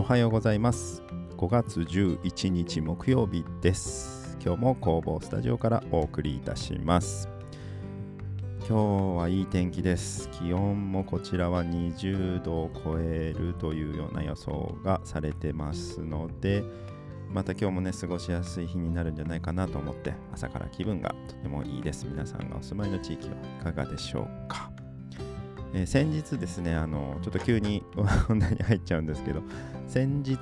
おはようございます。5月11日木曜日です。今日も工房スタジオからお送りいたします。今日はいい天気です。気温もこちらは20度を超えるというような予想がされてますのでまた今日もね過ごしやすい日になるんじゃないかなと思って朝から気分がとてもいいです。皆さんがお住まいの地域はいかがでしょうか？えー、先日ですねあのちょっと急に 本題に入っちゃうんですけど先日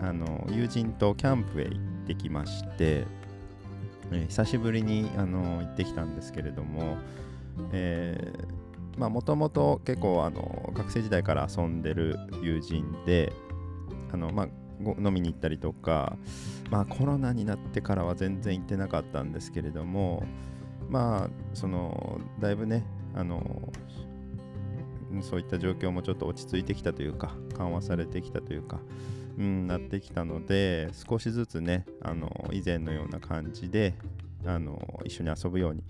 あの友人とキャンプへ行ってきまして、えー、久しぶりにあの行ってきたんですけれども、え、まあもともと結構あの学生時代から遊んでる友人であのまあ飲みに行ったりとか、まあ、コロナになってからは全然行ってなかったんですけれどもまあそのだいぶねあのそういった状況もちょっと落ち着いてきたというか緩和されてきたというか、うん、なってきたので少しずつねあの以前のような感じであの一緒に遊ぶように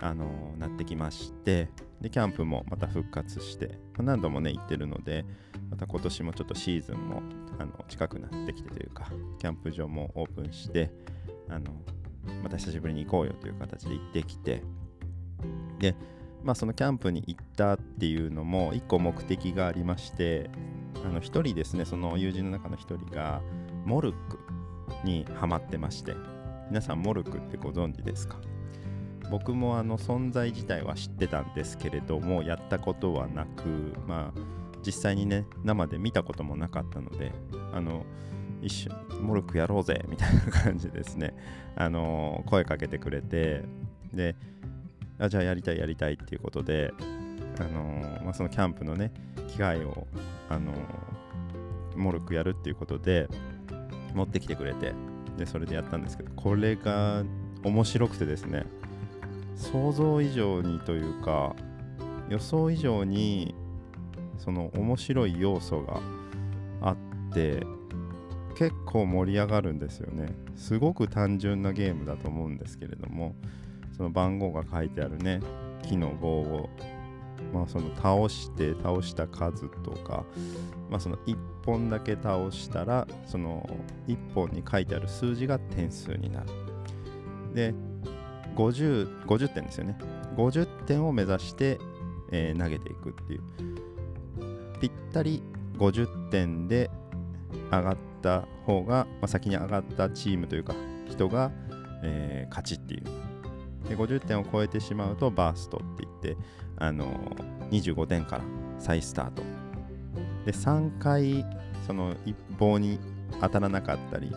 あのなってきましてでキャンプもまた復活して、ま、何度もね行ってるのでまた今年もちょっとシーズンもあの近くなってきてというかキャンプ場もオープンしてあのまた久しぶりに行こうよという形で行ってきてでまあ、そのキャンプに行ったっていうのも1個目的がありましてあの1人ですねその友人の中の1人がモルックにハマってまして皆さんモルックってご存知ですか？僕もあの存在自体は知ってたんですけれどもやったことはなくまあ実際にね生で見たこともなかったのであの一緒モルックやろうぜみたいな感じですね。あの声かけてくれてであじゃあやりたいやりたいっていうことで、あのー、まあ、そのキャンプのね機械を、あのー、モルクやるっていうことで持ってきてくれてでそれでやったんですけどこれが面白くてですね想像以上にというか予想以上にその面白い要素があって結構盛り上がるんですよね。すごく単純なゲームだと思うんですけれどもその番号が書いてあるね木の棒を、まあ、その倒して倒した数とか、まあ、その1本だけ倒したらその1本に書いてある数字が点数になる。で 50, 50点ですよね。50点を目指して、えー、投げていくっていう。ぴったり50点で上がった方が、まあ、先に上がったチームというか人が、えー、勝ちっていう。で50点を超えてしまうとバーストって言って、あの25点から再スタート。で3回その一方に当たらなかったり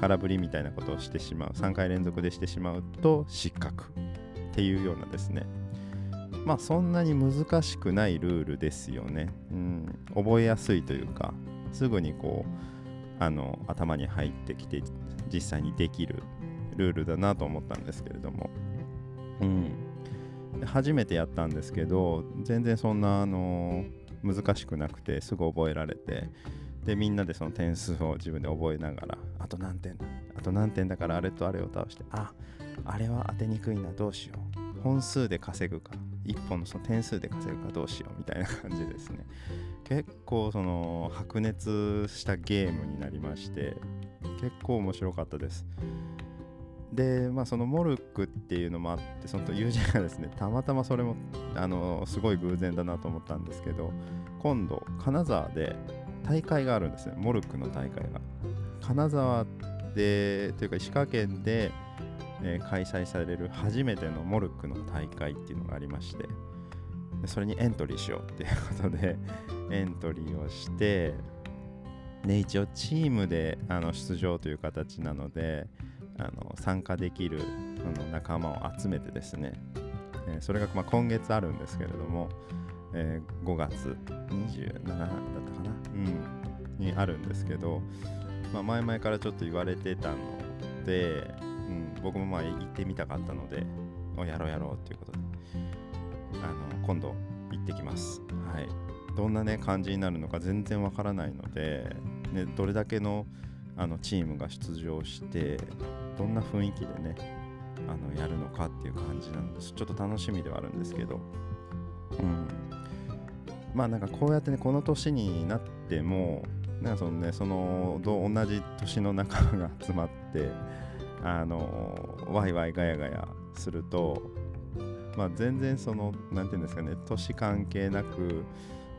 空振りみたいなことをしてしまう。3回連続でしてしまうと失格っていうようなですね。まあそんなに難しくないルールですよね、うん、覚えやすいというかすぐにこうあの頭に入ってきて実際にできるルールだなと思ったんですけれども。うん、初めてやったんですけど全然そんなあの難しくなくてすぐ覚えられてでみんなでその点数を自分で覚えながらあと何点だあと何点だからあれとあれを倒してああれは当てにくいなどうしよう本数で稼ぐか1本のその点数で稼ぐかどうしようみたいな感じですね。結構その白熱したゲームになりまして結構面白かったです。で、まあ、そのモルックっていうのもあってその友人がですねたまたまそれもあのすごい偶然だなと思ったんですけど今度金沢で大会があるんですね。モルックの大会が。金沢でというか石川県で、えー、開催される初めてのモルックの大会っていうのがありましてそれにエントリーしようっていうことでエントリーをしてで一応チームであの出場という形なのであの参加できるあの仲間を集めてですね、え、それがま今月あるんですけれども、えー、5月27だったかな、うん、にあるんですけど、まあ、前々からちょっと言われてたので、うん、僕もまあ行ってみたかったのでやろうやろうということであの今度行ってきます。はい、どんなね感じになるのか全然わからないので、ね、どれだけのあのチームが出場してどんな雰囲気でねあのやるのかっていう感じなんです。ちょっと楽しみではあるんですけど。うん。まあなんかこうやってねこの年になってもなんかそのねその同じ年の仲間が集まってあのワイワイガヤガヤするとまあ全然その何て言うんですかね年関係なく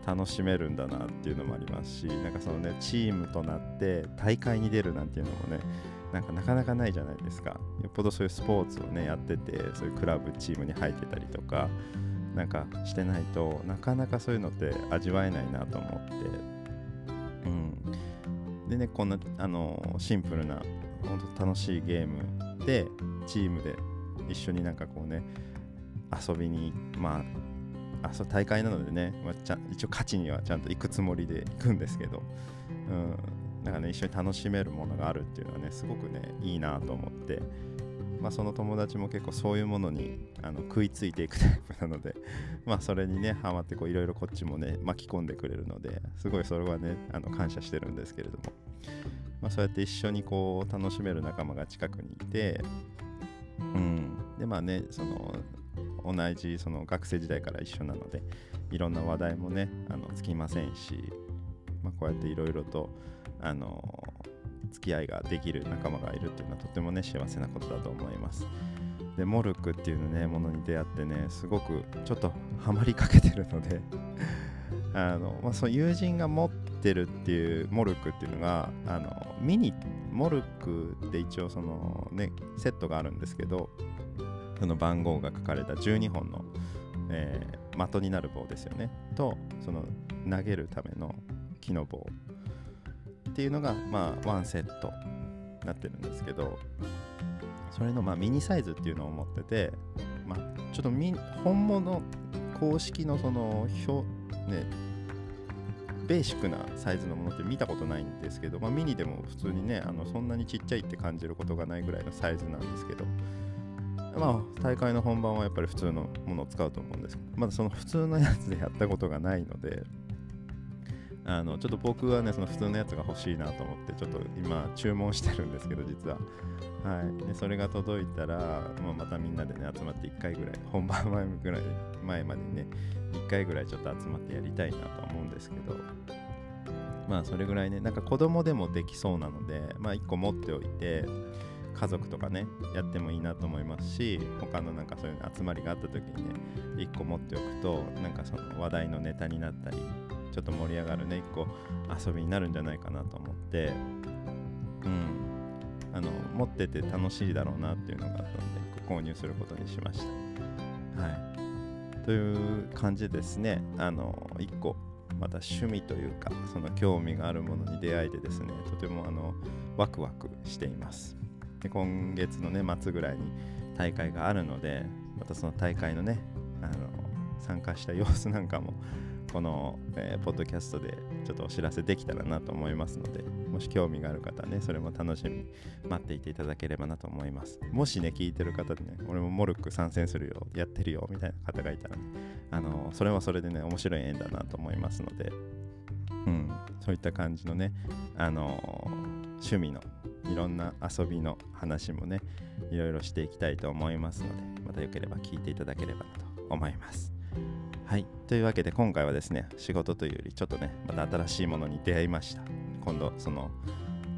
楽しめるんだなっていうのもありますしなんかそのねチームとなって大会に出るなんていうのもねなんかなかなかないじゃないですか。よっぽどそういうスポーツをねやっててそういうクラブチームに入ってたりとかなんかしてないとなかなかそういうのって味わえないなと思って。うん。でねこんなあのシンプルな本当楽しいゲームでチームで一緒になんかこうね遊びにまああそう大会なのでね、まあ、ちゃ一応勝ちにはちゃんと行くつもりで行くんですけど、うん、なんかね一緒に楽しめるものがあるっていうのはねすごくねいいなと思って。まあ、その友達も結構そういうものにあの食いついていくタイプなので、まあ、それにねハマっていろいろこっちもね巻き込んでくれるのですごいそれはねあの感謝してるんですけれども、まあ、そうやって一緒にこう楽しめる仲間が近くにいて、うん、でまあねその同じその学生時代から一緒なのでいろんな話題もねあのつきませんし、まあ、こうやっていろいろとあの付き合いができる仲間がいるっていうのはとてもね幸せなことだと思います。でモルクっていうねものに出会ってねすごくちょっとハマりかけてるので あの、まあ、その友人が持ってるっていうモルクっていうのがあのミニモルクって一応そのねセットがあるんですけどその番号が書かれた12本の、えー、的になる棒ですよね。とその投げるための木の棒っていうのが、まあ、ワンセットになってるんですけど、それの、まあ、ミニサイズっていうのを持ってて、まあ、ちょっと本物公式のその表、ね、ベーシックなサイズのものって見たことないんですけど、まあ、ミニでも普通にねあのそんなにちっちゃいって感じることがないぐらいのサイズなんですけどまあ大会の本番はやっぱり普通のものを使うと思うんです。けどまだその普通のやつでやったことがないのであのちょっと僕はねその普通のやつが欲しいなと思ってちょっと今注文してるんですけど実は。はい。でそれが届いたら、まあ、またみんなでね集まって1回ぐらい本番前ぐらい前までね1回ぐらいちょっと集まってやりたいなと思うんですけど。まあそれぐらいねなんか子供でもできそうなのでまあ1個持っておいて家族とかねやってもいいなと思いますし他のなんかそういう集まりがあった時にね1個持っておくとなんかその話題のネタになったりちょっと盛り上がるね一個遊びになるんじゃないかなと思ってうん。あの持ってて楽しいだろうなっていうのがあったので購入することにしました。はい。という感じですね。あの一個また趣味というかその興味があるものに出会えてですねとてもあのワクワクしています。で今月のね末ぐらいに大会があるのでまたその大会のねあの参加した様子なんかもこの、えー、ポッドキャストでちょっとお知らせできたらなと思いますので、もし興味がある方はね、それも楽しみに待っていていただければなと思います。もしね、聞いてる方でね、俺もモルック参戦するよ、やってるよ、みたいな方がいたら、ね、あのそれはそれでね、面白い縁だなと思いますので、うん、そういった感じのね、あの趣味のいろんな遊びの話もね、いろいろしていきたいと思いますので、またよければ聞いていただければなと思います。はい。というわけで今回はですね、仕事というよりちょっとね、また新しいものに出会いました。今度、その、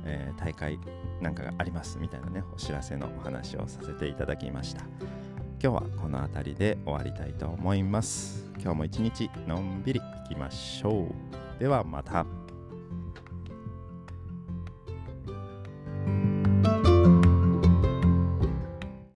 えー、大会なんかがありますみたいなね、お知らせのお話をさせていただきました。今日はこの辺りで終わりたいと思います。今日も一日のんびりいきましょう。ではまた。